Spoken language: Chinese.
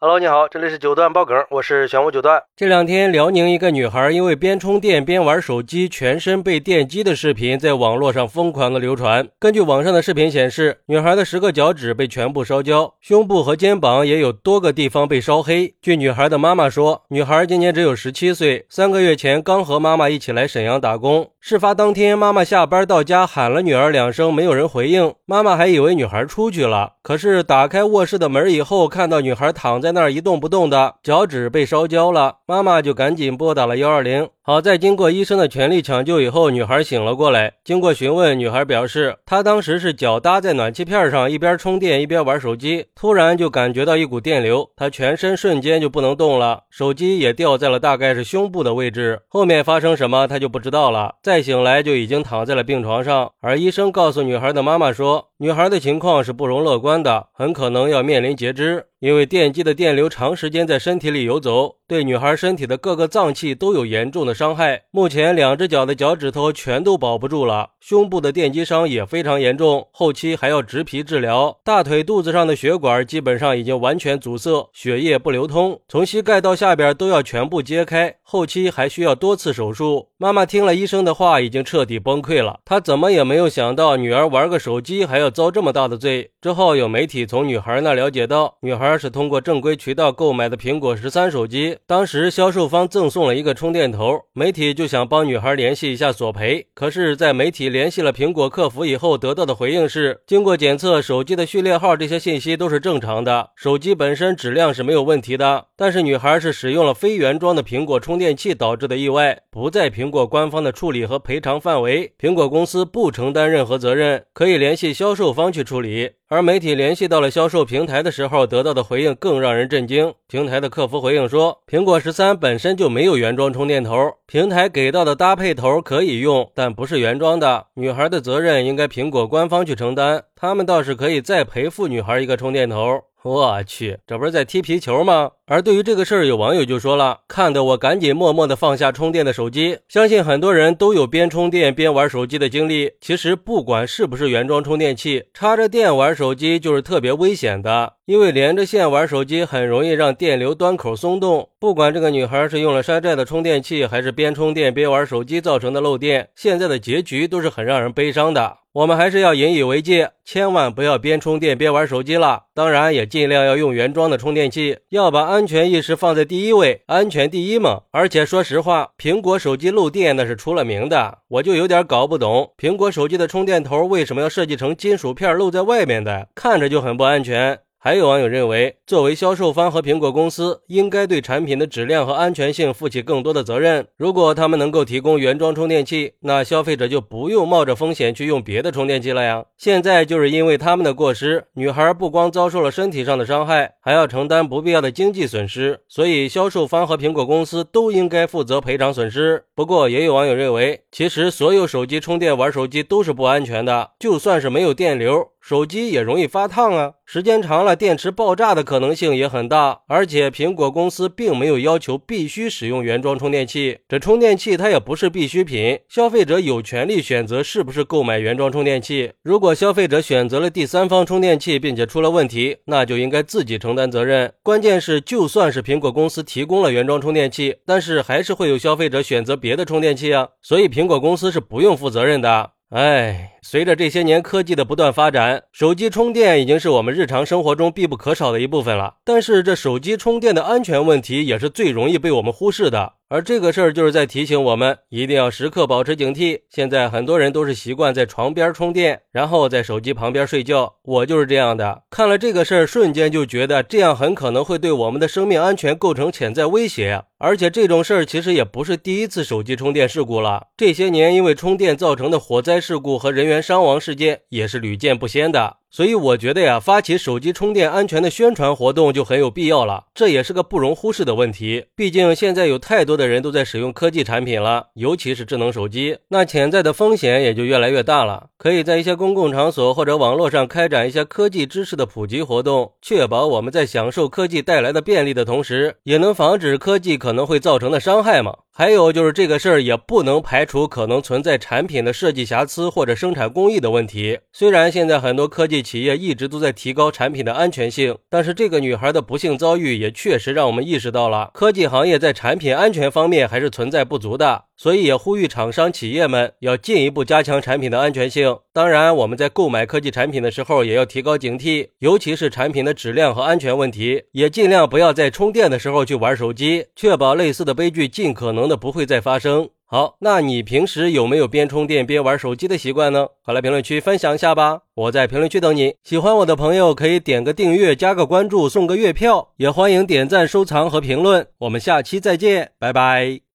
Hello，你好，这里是九段爆梗，我是玄武九段。这两天，辽宁一个女孩因为边充电边玩手机，全身被电击的视频在网络上疯狂的流传。根据网上的视频显示，女孩的十个脚趾被全部烧焦，胸部和肩膀也有多个地方被烧黑。据女孩的妈妈说，女孩今年只有十七岁，三个月前刚和妈妈一起来沈阳打工。事发当天，妈妈下班到家喊了女儿两声，没有人回应，妈妈还以为女孩出去了。可是打开卧室的门以后，看到女孩躺在那儿一动不动的，脚趾被烧焦了，妈妈就赶紧拨打了幺二零。好在经过医生的全力抢救以后，女孩醒了过来。经过询问，女孩表示，她当时是脚搭在暖气片上，一边充电一边玩手机，突然就感觉到一股电流，她全身瞬间就不能动了，手机也掉在了大概是胸部的位置。后面发生什么，她就不知道了。再醒来就已经躺在了病床上，而医生告诉女孩的妈妈说，女孩的情况是不容乐观。的很可能要面临截肢。因为电击的电流长时间在身体里游走，对女孩身体的各个脏器都有严重的伤害。目前两只脚的脚趾头全都保不住了，胸部的电击伤也非常严重，后期还要植皮治疗。大腿肚子上的血管基本上已经完全阻塞，血液不流通，从膝盖到下边都要全部揭开，后期还需要多次手术。妈妈听了医生的话，已经彻底崩溃了。她怎么也没有想到，女儿玩个手机还要遭这么大的罪。之后有媒体从女孩那了解到，女孩。是通过正规渠道购买的苹果十三手机，当时销售方赠送了一个充电头，媒体就想帮女孩联系一下索赔。可是，在媒体联系了苹果客服以后，得到的回应是，经过检测，手机的序列号这些信息都是正常的，手机本身质量是没有问题的。但是女孩是使用了非原装的苹果充电器导致的意外，不在苹果官方的处理和赔偿范围，苹果公司不承担任何责任，可以联系销售方去处理。而媒体联系到了销售平台的时候，得到的回应更让人震惊。平台的客服回应说，苹果十三本身就没有原装充电头，平台给到的搭配头可以用，但不是原装的。女孩的责任应该苹果官方去承担，他们倒是可以再赔付女孩一个充电头。我去，这不是在踢皮球吗？而对于这个事儿，有网友就说了，看得我赶紧默默的放下充电的手机。相信很多人都有边充电边玩手机的经历。其实不管是不是原装充电器，插着电玩手机就是特别危险的，因为连着线玩手机很容易让电流端口松动。不管这个女孩是用了山寨的充电器，还是边充电边玩手机造成的漏电，现在的结局都是很让人悲伤的。我们还是要引以为戒，千万不要边充电边玩手机了。当然，也尽量要用原装的充电器，要把安安全意识放在第一位，安全第一嘛。而且说实话，苹果手机漏电那是出了名的，我就有点搞不懂，苹果手机的充电头为什么要设计成金属片露在外面的，看着就很不安全。还有网友认为，作为销售方和苹果公司，应该对产品的质量和安全性负起更多的责任。如果他们能够提供原装充电器，那消费者就不用冒着风险去用别的充电器了呀。现在就是因为他们的过失，女孩不光遭受了身体上的伤害，还要承担不必要的经济损失。所以，销售方和苹果公司都应该负责赔偿损失。不过，也有网友认为，其实所有手机充电玩手机都是不安全的，就算是没有电流。手机也容易发烫啊，时间长了电池爆炸的可能性也很大。而且苹果公司并没有要求必须使用原装充电器，这充电器它也不是必需品，消费者有权利选择是不是购买原装充电器。如果消费者选择了第三方充电器，并且出了问题，那就应该自己承担责任。关键是，就算是苹果公司提供了原装充电器，但是还是会有消费者选择别的充电器啊，所以苹果公司是不用负责任的。哎，随着这些年科技的不断发展，手机充电已经是我们日常生活中必不可少的一部分了。但是，这手机充电的安全问题也是最容易被我们忽视的。而这个事儿就是在提醒我们，一定要时刻保持警惕。现在很多人都是习惯在床边充电，然后在手机旁边睡觉。我就是这样的。看了这个事儿，瞬间就觉得这样很可能会对我们的生命安全构成潜在威胁。而且这种事儿其实也不是第一次手机充电事故了。这些年因为充电造成的火灾事故和人员伤亡事件也是屡见不鲜的。所以我觉得呀，发起手机充电安全的宣传活动就很有必要了。这也是个不容忽视的问题。毕竟现在有太多的人都在使用科技产品了，尤其是智能手机，那潜在的风险也就越来越大了。可以在一些公共场所或者网络上开展一些科技知识的普及活动，确保我们在享受科技带来的便利的同时，也能防止科技可能会造成的伤害嘛。还有就是这个事儿也不能排除可能存在产品的设计瑕疵或者生产工艺的问题。虽然现在很多科技企业一直都在提高产品的安全性，但是这个女孩的不幸遭遇也确实让我们意识到了科技行业在产品安全方面还是存在不足的。所以也呼吁厂商企业们要进一步加强产品的安全性。当然，我们在购买科技产品的时候也要提高警惕，尤其是产品的质量和安全问题。也尽量不要在充电的时候去玩手机，确保类似的悲剧尽可能的不会再发生。好，那你平时有没有边充电边玩手机的习惯呢？快来评论区分享一下吧！我在评论区等你。喜欢我的朋友可以点个订阅、加个关注、送个月票，也欢迎点赞、收藏和评论。我们下期再见，拜拜。